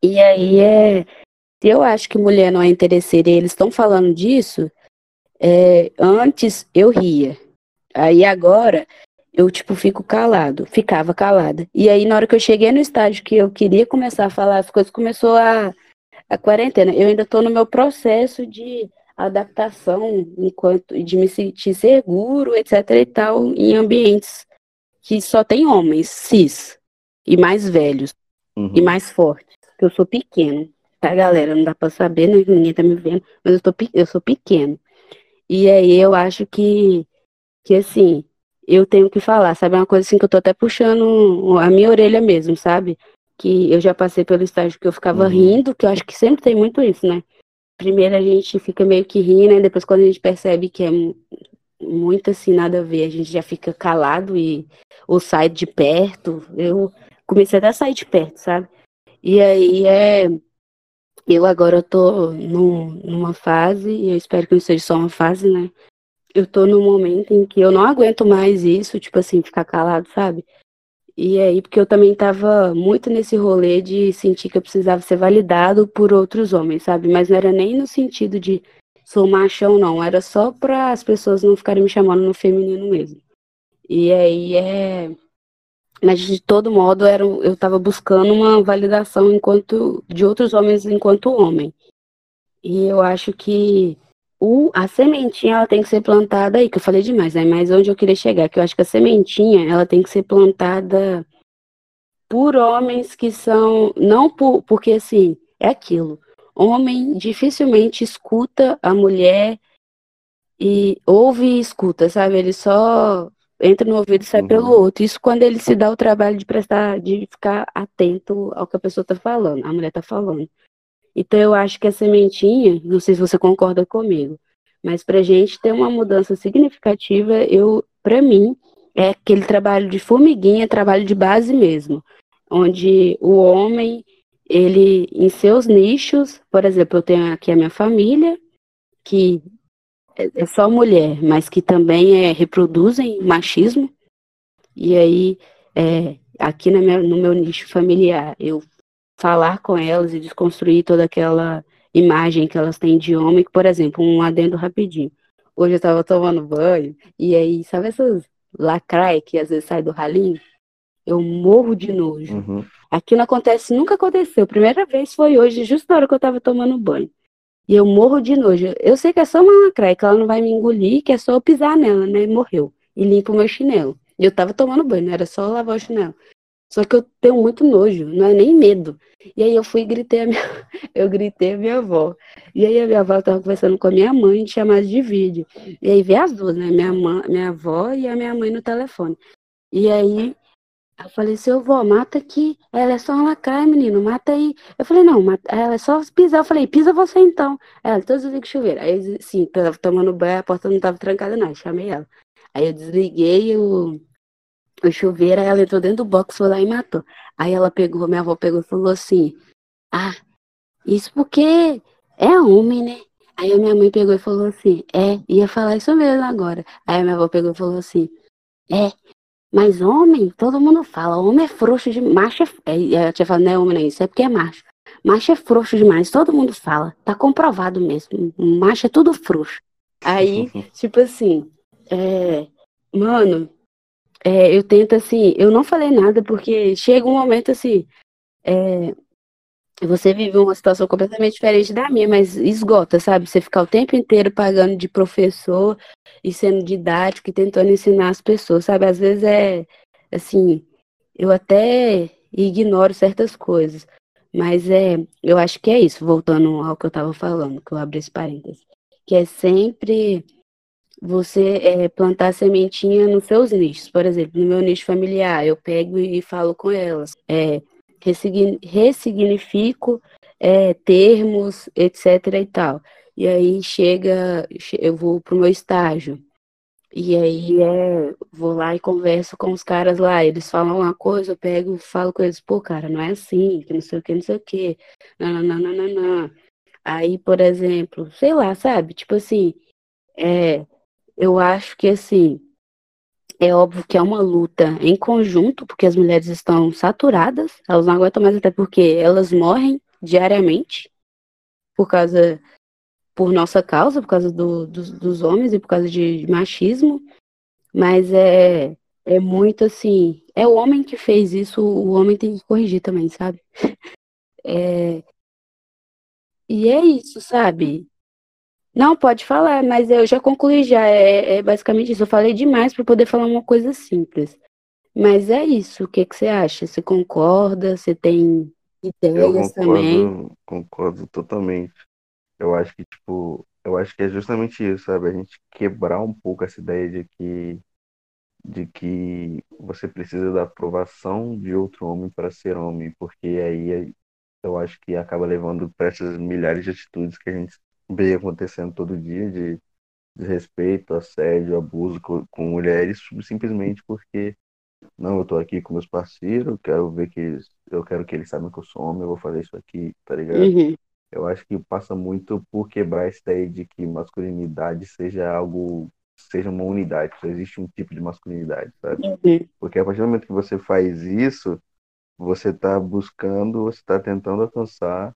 E aí é. Se eu acho que mulher não é interesseira e eles estão falando disso, é, antes eu ria. Aí agora eu, tipo, fico calado, ficava calada. E aí, na hora que eu cheguei no estágio que eu queria começar a falar, as coisas começou a a quarentena. Eu ainda estou no meu processo de adaptação enquanto de me sentir seguro, etc e tal, em ambientes que só tem homens cis e mais velhos uhum. e mais fortes. Eu sou pequeno, tá, galera? Não dá para saber, né? ninguém tá me vendo, mas eu, tô, eu sou pequeno. E aí eu acho que, que assim, eu tenho que falar, sabe? É uma coisa assim que eu tô até puxando a minha orelha mesmo, sabe? Que eu já passei pelo estágio que eu ficava uhum. rindo, que eu acho que sempre tem muito isso, né? Primeiro a gente fica meio que rindo, e depois quando a gente percebe que é muito assim, nada a ver, a gente já fica calado e ou sai de perto. Eu comecei até a sair de perto, sabe? E aí é. Eu agora tô num, numa fase, e eu espero que não seja só uma fase, né? Eu tô num momento em que eu não aguento mais isso, tipo assim, ficar calado, sabe? E aí, porque eu também tava muito nesse rolê de sentir que eu precisava ser validado por outros homens, sabe? Mas não era nem no sentido de sou machão, não. Era só para as pessoas não ficarem me chamando no feminino mesmo. E aí é. Mas de todo modo era, eu estava buscando uma validação enquanto de outros homens enquanto homem. E eu acho que o, a sementinha ela tem que ser plantada aí, que eu falei demais, né? Mas onde eu queria chegar, que eu acho que a sementinha ela tem que ser plantada por homens que são. Não por, porque assim, é aquilo homem dificilmente escuta a mulher e ouve e escuta, sabe? Ele só entra no ouvido e sai uhum. pelo outro. Isso quando ele se dá o trabalho de prestar, de ficar atento ao que a pessoa está falando, a mulher está falando. Então eu acho que a sementinha, não sei se você concorda comigo, mas para gente ter uma mudança significativa, eu, para mim, é aquele trabalho de formiguinha, trabalho de base mesmo, onde o homem ele, em seus nichos, por exemplo, eu tenho aqui a minha família, que é, é só mulher, mas que também é, reproduzem machismo, e aí, é, aqui minha, no meu nicho familiar, eu falar com elas e desconstruir toda aquela imagem que elas têm de homem, por exemplo, um adendo rapidinho. Hoje eu estava tomando banho, e aí, sabe essas lacraia que às vezes sai do ralinho? Eu morro de nojo. Uhum. Aqui não acontece, nunca aconteceu. Primeira vez foi hoje, justo na hora que eu tava tomando banho. E eu morro de nojo. Eu sei que é só uma lacraia, que ela não vai me engolir, que é só eu pisar nela, né? E morreu. E limpo o meu chinelo. E eu tava tomando banho, era só lavar o chinelo. Só que eu tenho muito nojo, não é nem medo. E aí eu fui e gritei a minha, eu gritei a minha avó. E aí a minha avó estava conversando com a minha mãe chamada de vídeo. E aí veio as duas, né? Minha, mãe, minha avó e a minha mãe no telefone. E aí eu falei, seu vó, mata aqui. Ela é só uma lacraia, menino, mata aí. Eu falei, não, mata... ela é só pisar. Eu falei, pisa você então. Ela, todos desliga o chuveiro. Aí, sim, tava tomando banho, a porta não tava trancada, não. Eu chamei ela. Aí eu desliguei o, o chuveiro, aí ela entrou dentro do box, foi lá e matou. Aí ela pegou, minha avó pegou e falou assim: Ah, isso porque é homem, né? Aí a minha mãe pegou e falou assim: É, ia falar isso mesmo agora. Aí a minha avó pegou e falou assim: É, mas homem, todo mundo fala, homem é frouxo de macho é, é, eu tinha falado, não é homem, não, isso é porque é macho. Macho é frouxo demais, todo mundo fala. Tá comprovado mesmo. Macho é tudo frouxo. Aí, tipo assim, é, mano, é, eu tento assim, eu não falei nada porque chega um momento assim, é, você vive uma situação completamente diferente da minha, mas esgota, sabe? Você ficar o tempo inteiro pagando de professor e sendo didático e tentando ensinar as pessoas, sabe? Às vezes é assim, eu até ignoro certas coisas, mas é, eu acho que é isso, voltando ao que eu estava falando, que eu abri esse parênteses, que é sempre você é, plantar sementinha nos seus nichos. Por exemplo, no meu nicho familiar, eu pego e falo com elas. É, ressignifico é, termos, etc. e tal. E aí chega, eu vou pro meu estágio. E aí é, vou lá e converso com os caras lá. Eles falam uma coisa, eu pego falo com eles, pô, cara, não é assim, que não sei o que, não sei o que. Não, não, não, não, não. Aí, por exemplo, sei lá, sabe? Tipo assim, é, eu acho que assim, é óbvio que é uma luta em conjunto, porque as mulheres estão saturadas, elas não aguentam mais até porque elas morrem diariamente por causa por nossa causa, por causa do, dos, dos homens e por causa de machismo, mas é, é muito assim, é o homem que fez isso, o homem tem que corrigir também, sabe? É, e é isso, sabe? Não, pode falar, mas eu já concluí já. É, é basicamente isso. Eu falei demais para poder falar uma coisa simples. Mas é isso. O que, que você acha? Você concorda? Você tem Eu ideias também? concordo, concordo totalmente. Eu acho que, tipo, eu acho que é justamente isso, sabe? A gente quebrar um pouco essa ideia de que, de que você precisa da aprovação de outro homem para ser homem, porque aí eu acho que acaba levando para essas milhares de atitudes que a gente vê acontecendo todo dia de desrespeito, assédio, abuso com, com mulheres, simplesmente porque não, eu tô aqui com meus parceiros, quero ver que eles, eu quero que eles saibam que eu sou homem, eu vou fazer isso aqui, tá ligado? Uhum, Eu acho que passa muito por quebrar essa ideia de que masculinidade seja algo, seja uma unidade, só existe um tipo de masculinidade, sabe? uhum, Porque a partir do momento que você faz isso, você está buscando, você está tentando alcançar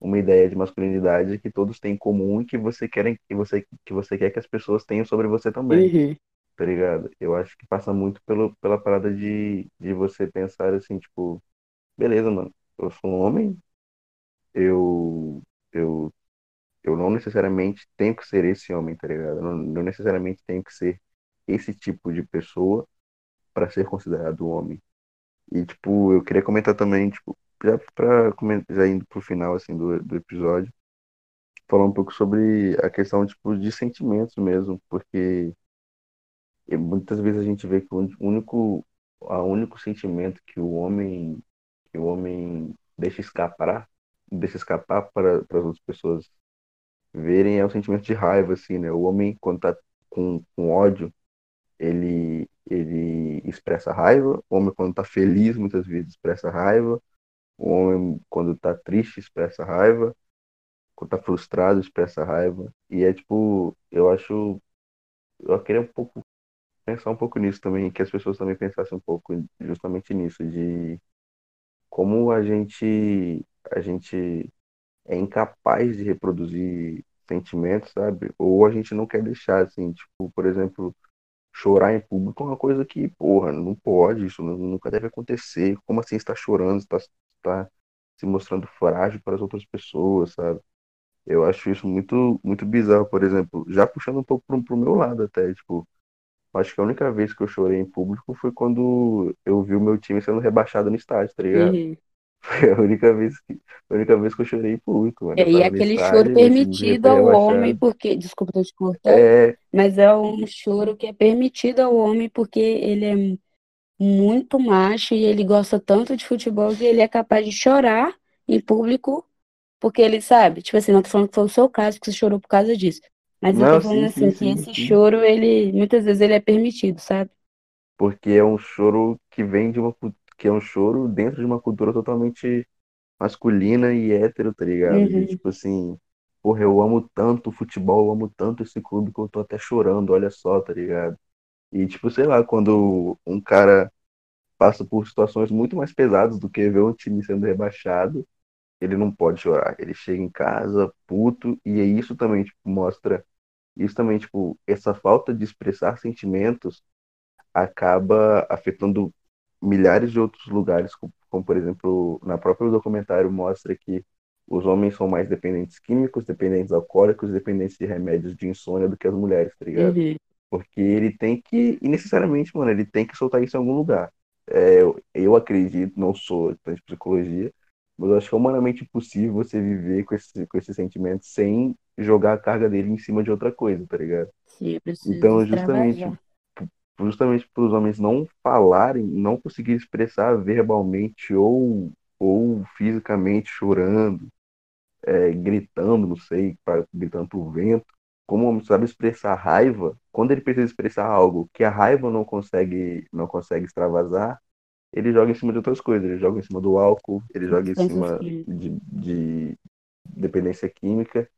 uma ideia de masculinidade que todos têm em comum e que você quer que você que você quer que as pessoas tenham sobre você também, uhum, tá ligado? Eu acho que passa muito pelo, pela parada de, de você pensar assim, tipo, beleza, mano, eu sou um homem, eu eu eu não necessariamente tenho que ser esse homem, tá ligado? Eu não, não necessariamente tenho que ser esse tipo de pessoa para ser considerado homem. E, tipo, eu queria comentar também, tipo, já pra já indo pro final, assim, do, do episódio, falar um pouco sobre a questão, tipo, de sentimentos mesmo, porque muitas vezes a gente vê que o único, o único sentimento que o homem, que o homem deixa escapar, deixa escapar para, para as outras pessoas verem é o sentimento de raiva, assim, né? O homem, quando tá com, com ódio, ele, ele expressa raiva, o homem, quando tá feliz, muitas vezes expressa raiva, O homem, quando tá triste, expressa raiva. Quando tá frustrado, expressa raiva. E é tipo, eu acho. Eu queria um pouco pensar um pouco nisso também, que as pessoas também pensassem um pouco justamente nisso, de como a gente, a gente é incapaz de reproduzir sentimentos, sabe? Ou a gente não quer deixar, assim, tipo, por exemplo, chorar em público é uma coisa que, porra, não pode, isso nunca deve acontecer. Como assim está chorando, está, está se mostrando frágil para as outras pessoas, sabe? Eu acho isso muito, muito bizarro, por exemplo, já puxando um pouco pro, pro meu lado até, tipo, acho que a única vez que eu chorei em público foi quando eu vi o meu time sendo rebaixado no estádio, tá ligado? uhum. Foi a única vez que, a única vez que eu chorei em público, mano. E Eu é no aquele choro estádio, time permitido ao homem, porque, desculpa tô te cortando, É, mas é um choro que é permitido ao homem porque ele é muito macho e ele gosta tanto de futebol que ele é capaz de chorar em público porque ele sabe. Tipo assim, não tô falando que foi o seu caso, que você chorou por causa disso. Mas eu tô não, falando sim, sim, assim, que sim, esse sim. choro, ele, muitas vezes ele é permitido, sabe? Porque é um choro que vem de uma, que é um choro dentro de uma cultura totalmente masculina e hétero, tá ligado? Uhum, tipo assim, porra, eu amo tanto o futebol, eu amo tanto esse clube que eu tô até chorando, olha só, tá ligado? E tipo, sei lá, quando um cara passa por situações muito mais pesadas do que ver um time sendo rebaixado, ele não pode chorar. Ele chega em casa puto e é isso também tipo mostra isso também tipo essa falta de expressar sentimentos acaba afetando milhares de outros lugares, como, por exemplo, na própria documentário mostra que os homens são mais dependentes químicos, dependentes alcoólicos, dependentes de remédios de insônia do que as mulheres, tá ligado? uhum, Porque ele tem que, e necessariamente, mano, ele tem que soltar isso em algum lugar. É, eu, eu acredito, não sou de psicologia, mas eu acho que é humanamente impossível você viver com esse, com esse sentimento sem jogar a carga dele em cima de outra coisa, tá ligado? sim, Então, justamente, justamente para os homens não falarem, não conseguirem expressar verbalmente ou, ou fisicamente chorando, é, gritando, não sei, pra, gritando pro vento, como o homem sabe expressar raiva, quando ele precisa expressar algo que a raiva não consegue, não consegue extravasar, ele joga em cima de outras coisas, ele joga em cima do álcool, ele joga em cima de, de dependência química,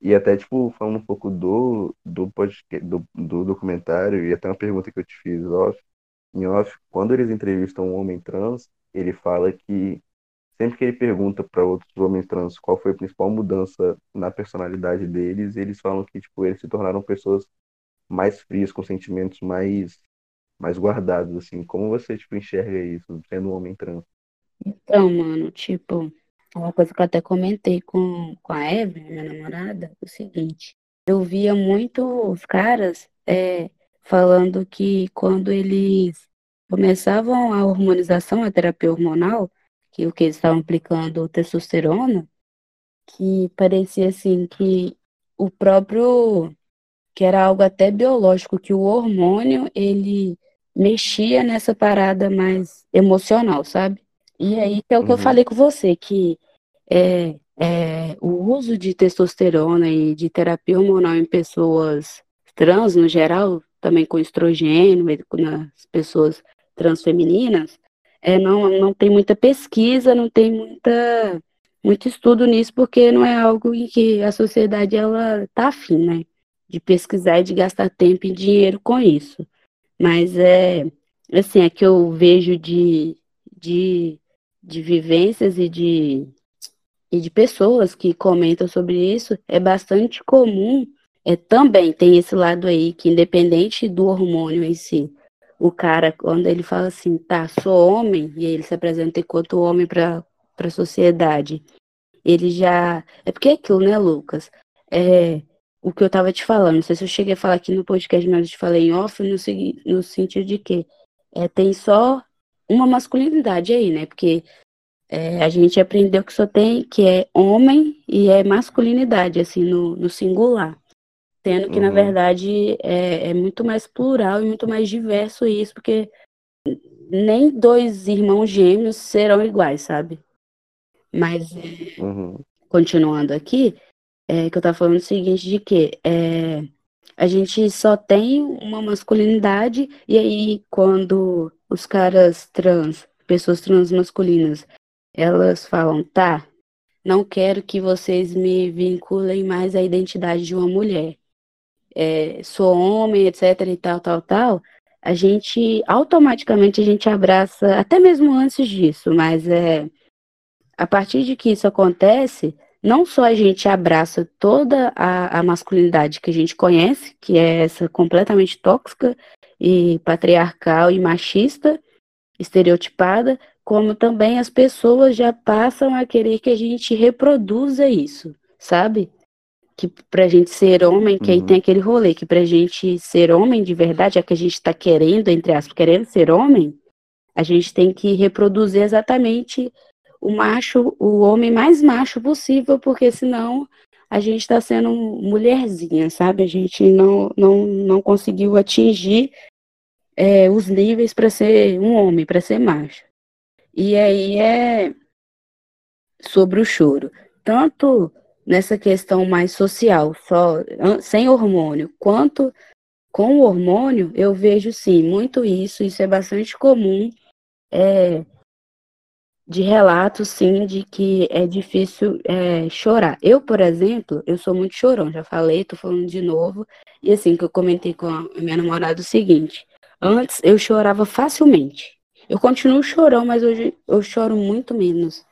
e até, tipo, falando um pouco do, do, podcast, do, do documentário, e até uma pergunta que eu te fiz off, em off, quando eles entrevistam um homem trans, ele fala que sempre que ele pergunta para outros homens trans qual foi a principal mudança na personalidade deles, eles falam que, tipo, eles se tornaram pessoas mais frias, com sentimentos mais, mais guardados, assim. Como você, tipo, enxerga isso, sendo um homem trans? Então, mano, tipo, uma coisa que eu até comentei com, com a Evelyn, minha namorada, é o seguinte. eu via muito os caras é, falando que quando eles começavam a hormonização, a terapia hormonal, que o que eles estavam aplicando testosterona, que parecia assim que o próprio que era algo até biológico, que o hormônio ele mexia nessa parada mais emocional, sabe? E aí que é o que uhum. eu falei com você, que é, é, o uso de testosterona e de terapia hormonal em pessoas trans, no geral, também com estrogênio, nas pessoas transfemininas, é, não, não tem muita pesquisa, não tem muita, muito estudo nisso, porque não é algo em que a sociedade ela tá afim, né? De pesquisar e de gastar tempo e dinheiro com isso. Mas é assim, é que eu vejo de, de, de vivências e de, e de pessoas que comentam sobre isso, é bastante comum. É, também tem esse lado aí que, independente do hormônio em si, o cara, quando ele fala assim, tá, sou homem, e ele se apresenta enquanto homem para a sociedade, ele já. É porque é aquilo, né, Lucas? É o que eu tava te falando, não sei se eu cheguei a falar aqui no podcast, mas eu te falei em off, no, no sentido de que é, tem só uma masculinidade aí, né? Porque é, a gente aprendeu que só tem que é homem e é masculinidade, assim, no, no singular. Sendo que, uhum. na verdade, é, é, muito mais plural e muito mais diverso isso, porque nem dois irmãos gêmeos serão iguais, sabe? Mas, uhum. continuando aqui, é, que eu tava falando o seguinte, de que é, a gente só tem uma masculinidade, e aí quando os caras trans, pessoas trans masculinas, elas falam, tá, não quero que vocês me vinculem mais à identidade de uma mulher é, sou homem, etc e tal, tal, tal, a gente automaticamente a gente abraça, até mesmo antes disso, mas é a partir de que isso acontece, não só a gente abraça toda a, a masculinidade que a gente conhece, que é essa completamente tóxica e patriarcal e machista, estereotipada, como também as pessoas já passam a querer que a gente reproduza isso, sabe? Que pra gente ser homem, que uhum. aí tem aquele rolê, que pra gente ser homem de verdade, é que a gente tá querendo, entre aspas, querendo ser homem, a gente tem que reproduzir exatamente o macho, o homem mais macho possível, porque senão a gente está sendo mulherzinha, sabe? A gente não, não, não conseguiu atingir é, os níveis para ser um homem, para ser macho. E aí é sobre o choro. Tanto nessa questão mais social, só sem hormônio, quanto com o hormônio, eu vejo sim muito isso, isso é bastante comum, é, de relatos sim de que é difícil é, chorar. Eu, por exemplo, eu sou muito chorão, já falei, tô falando de novo, e assim que eu comentei com a minha namorada o seguinte, antes eu chorava facilmente. Eu continuo chorão, mas hoje eu choro muito menos.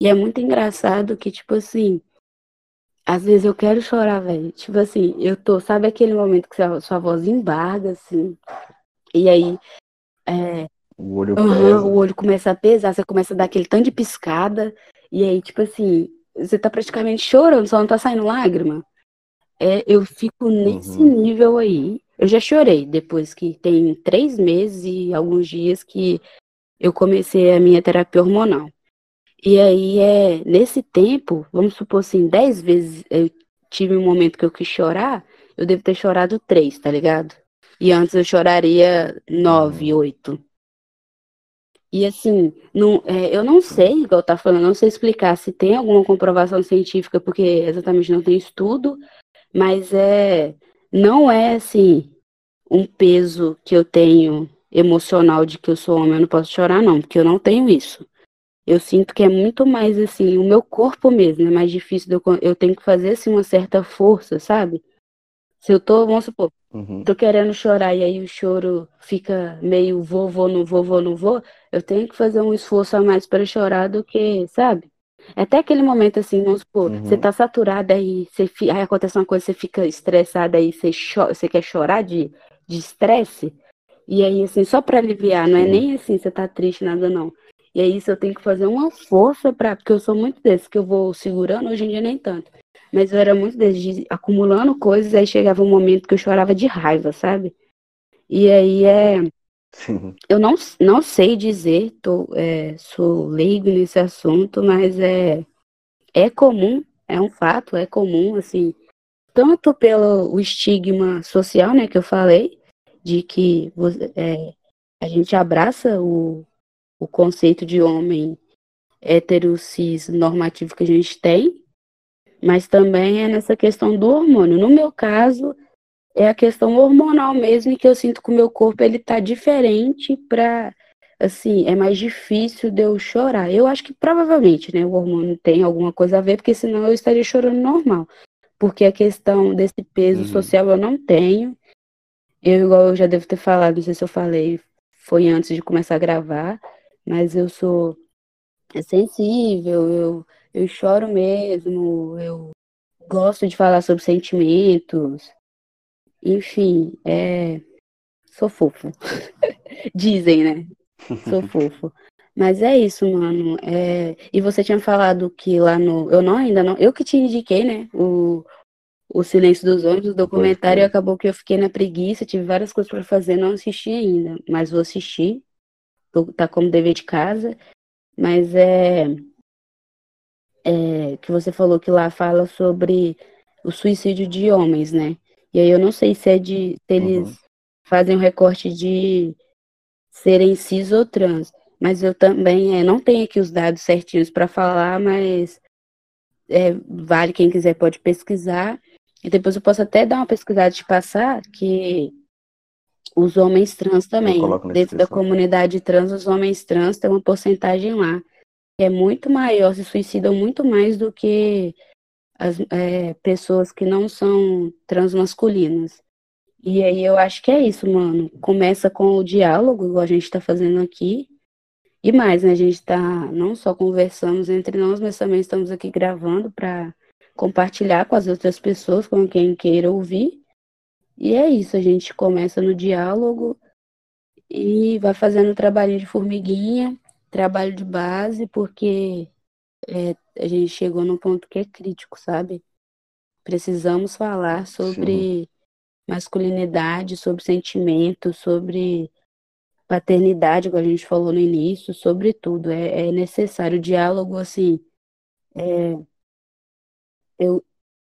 E é muito engraçado que, tipo assim, às vezes eu quero chorar, velho. Tipo assim, eu tô, sabe aquele momento que sua, sua voz embarga, assim, e aí é, o, olho uhum, o olho começa a pesar, você começa a dar aquele tanto de piscada, e aí, tipo assim, você tá praticamente chorando, só não tá saindo lágrima. É, eu fico nesse uhum. nível aí. Eu já chorei depois que tem três meses e alguns dias que eu comecei a minha terapia hormonal. E aí, é, nesse tempo, vamos supor assim, dez vezes eu tive um momento que eu quis chorar, eu devo ter chorado três, tá ligado? E antes eu choraria nove, uhum. oito. E assim, não, é, eu não sei, igual tá falando, não sei explicar se tem alguma comprovação científica, porque exatamente não tem estudo, mas é, não é assim, um peso que eu tenho emocional de que eu sou homem, eu não posso chorar, não, porque eu não tenho isso. Eu sinto que é muito mais assim, o meu corpo mesmo é mais difícil, eu, eu tenho que fazer assim uma certa força, sabe? Se eu tô, vamos supor, uhum. tô querendo chorar e aí o choro fica meio vou, vou, não vou, vou, não vou, eu tenho que fazer um esforço a mais para chorar do que, sabe? Até aquele momento assim, vamos supor, uhum. você tá saturada aí, você, aí acontece uma coisa, você fica estressada aí, você, você quer chorar de estresse, e aí assim, só para aliviar, não é nem assim, você tá triste, nada não. E é isso, eu tenho que fazer uma força para. Porque eu sou muito desse, que eu vou segurando, hoje em dia nem tanto. Mas eu era muito de, acumulando coisas, aí chegava um momento que eu chorava de raiva, sabe? E aí é. Sim. Eu não, não sei dizer, tô, é, sou leigo nesse assunto, mas é, é comum, é um fato, é comum, assim, tanto pelo estigma social, né, que eu falei, de que é, a gente abraça o, o conceito de homem hétero cis normativo que a gente tem, mas também é nessa questão do hormônio. No meu caso, é a questão hormonal mesmo, que eu sinto que o meu corpo ele tá diferente para assim, é mais difícil de eu chorar. Eu acho que provavelmente, né, o hormônio tem alguma coisa a ver, porque senão eu estaria chorando normal. Porque a questão desse peso uhum. social eu não tenho. Eu, igual eu já devo ter falado, não sei se eu falei, foi antes de começar a gravar, mas eu sou sensível, eu, eu choro mesmo, eu gosto de falar sobre sentimentos, enfim, é, sou fofo. Dizem, né? Sou fofo. Mas é isso, mano. É... E você tinha falado que lá no. Eu não ainda não. Eu que te indiquei, né? O, o Silêncio dos Homens, o documentário, e acabou que eu fiquei na preguiça, tive várias coisas para fazer, não assisti ainda, mas vou assistir. Tá como dever de casa. Mas é, é que você falou que lá fala sobre o suicídio de homens, né? E aí eu não sei se é de se eles uhum. fazem um recorte de serem cis ou trans, mas eu também é, não tenho aqui os dados certinhos para falar, mas é, vale quem quiser pode pesquisar. E depois eu posso até dar uma pesquisada de passar que os homens trans também, dentro da comunidade trans, os homens trans têm uma porcentagem lá que é muito maior, se suicidam muito mais do que as é, pessoas que não são transmasculinas. E aí eu acho que é isso, mano. Começa com o diálogo, igual a gente está fazendo aqui. E mais, né? A gente está não só conversamos entre nós, mas também estamos aqui gravando para compartilhar com as outras pessoas, com quem queira ouvir. E é isso, a gente começa no diálogo e vai fazendo trabalho de formiguinha, trabalho de base, porque é, a gente chegou num ponto que é crítico, sabe? Precisamos falar sobre Sim. masculinidade, sobre sentimento, sobre paternidade, como a gente falou no início, sobre tudo. É, é necessário o diálogo, assim. É, eu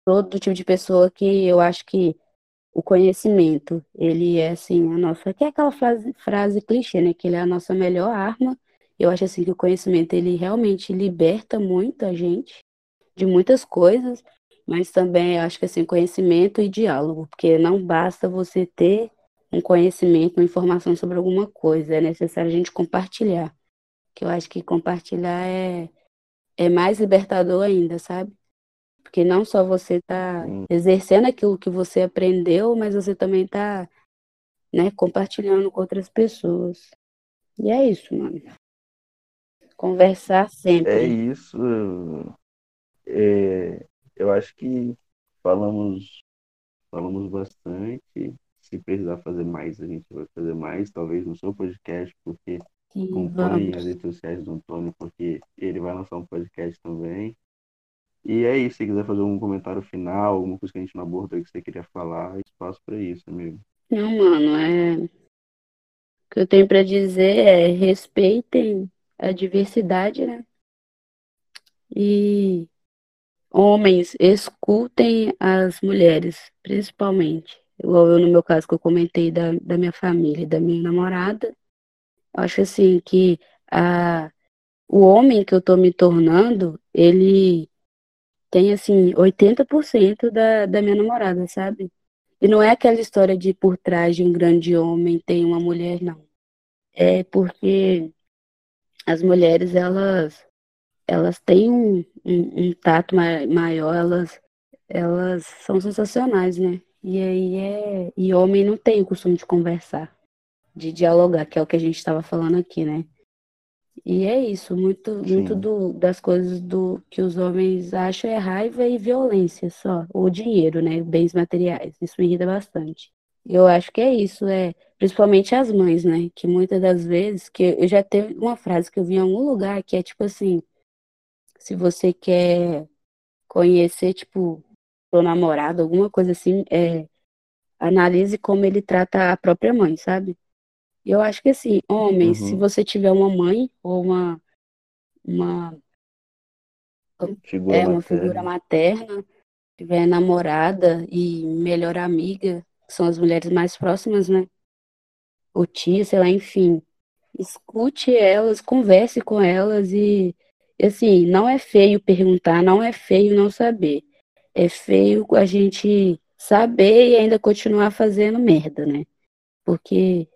sou do tipo de pessoa que eu acho que o conhecimento, ele é assim, a nossa, que é aquela frase, frase clichê, né, que ele é a nossa melhor arma. Eu acho assim que o conhecimento ele realmente liberta muito a gente de muitas coisas, mas também acho que assim, conhecimento e diálogo, porque não basta você ter um conhecimento, uma informação sobre alguma coisa, é necessário a gente compartilhar. Que eu acho que compartilhar é, é mais libertador ainda, sabe? Porque não só você está exercendo aquilo que você aprendeu, mas você também está né, compartilhando com outras pessoas. E é isso, mano. Conversar sempre. É isso. É, eu acho que falamos, falamos bastante. Se precisar fazer mais, a gente vai fazer mais, talvez no seu podcast, porque acompanhe as redes sociais do Antônio, porque ele vai lançar um podcast também. E é isso, se quiser fazer um comentário final, alguma coisa que a gente não abordou que você queria falar, espaço para isso, amigo. Não, mano, é. O que eu tenho para dizer é respeitem a diversidade, né? E homens, escutem as mulheres, principalmente. Igual eu, no meu caso, que eu comentei da, da minha família, da minha namorada. Acho assim que a, o homem que eu tô me tornando, ele tem assim 80% da, da minha namorada, sabe? E não é aquela história de por trás de um grande homem tem uma mulher, não. É porque as mulheres, elas elas têm um, um, um tato maior, elas, elas são sensacionais, né? E aí é. E homem não tem o costume de conversar, de dialogar, que é o que a gente estava falando aqui, né? E é isso, muito, muito do, das coisas do que os homens acham é raiva e violência só, ou dinheiro, né? Bens materiais. Isso me irrita bastante. Eu acho que é isso, é principalmente as mães, né? Que muitas das vezes, que eu já teve uma frase que eu vi em algum lugar que é tipo assim, se você quer conhecer, tipo, sua namorada, alguma coisa assim, é, analise como ele trata a própria mãe, sabe? E eu acho que assim, homens, se Uhum. você tiver uma mãe ou uma, uma, Figura é, uma figura materna. materna, tiver namorada e melhor amiga, que são as mulheres mais próximas, né? Ou tia, sei lá, enfim. Escute elas, converse com elas e, assim, não é feio perguntar, não é feio não saber. É feio a gente saber e ainda continuar fazendo merda, né? Porque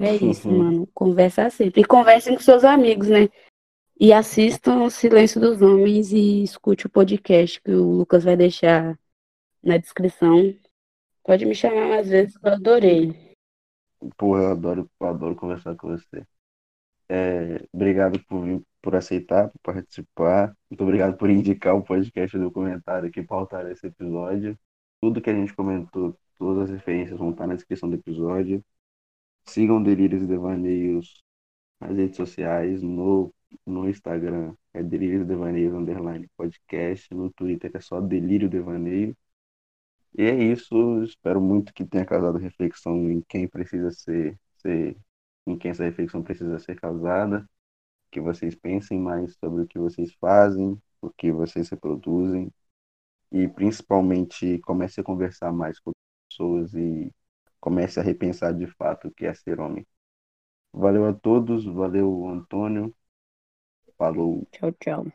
é isso, mano. Conversar sempre. E conversem com seus amigos, né? E assistam o Silêncio dos Homens e escute o podcast que o Lucas vai deixar na descrição. Pode me chamar mais vezes, que eu adorei. Pô, eu adoro, eu adoro conversar com você. É, obrigado por por aceitar, por participar. Muito obrigado por indicar o podcast do comentário que pautaram esse episódio. Tudo que a gente comentou, todas as referências vão estar na descrição do episódio. Sigam Delírios e Devaneios nas redes sociais, no, no Instagram é Delírios e Devaneios underline podcast, no Twitter é só Delírio Devaneio. E é isso, espero muito que tenha causado reflexão em quem precisa ser, ser em quem essa reflexão precisa ser causada, que vocês pensem mais sobre o que vocês fazem, o que vocês reproduzem e principalmente comece a conversar mais com pessoas e comece a repensar de fato o que é ser homem. Valeu a todos, valeu Antônio, falou. Tchau, tchau.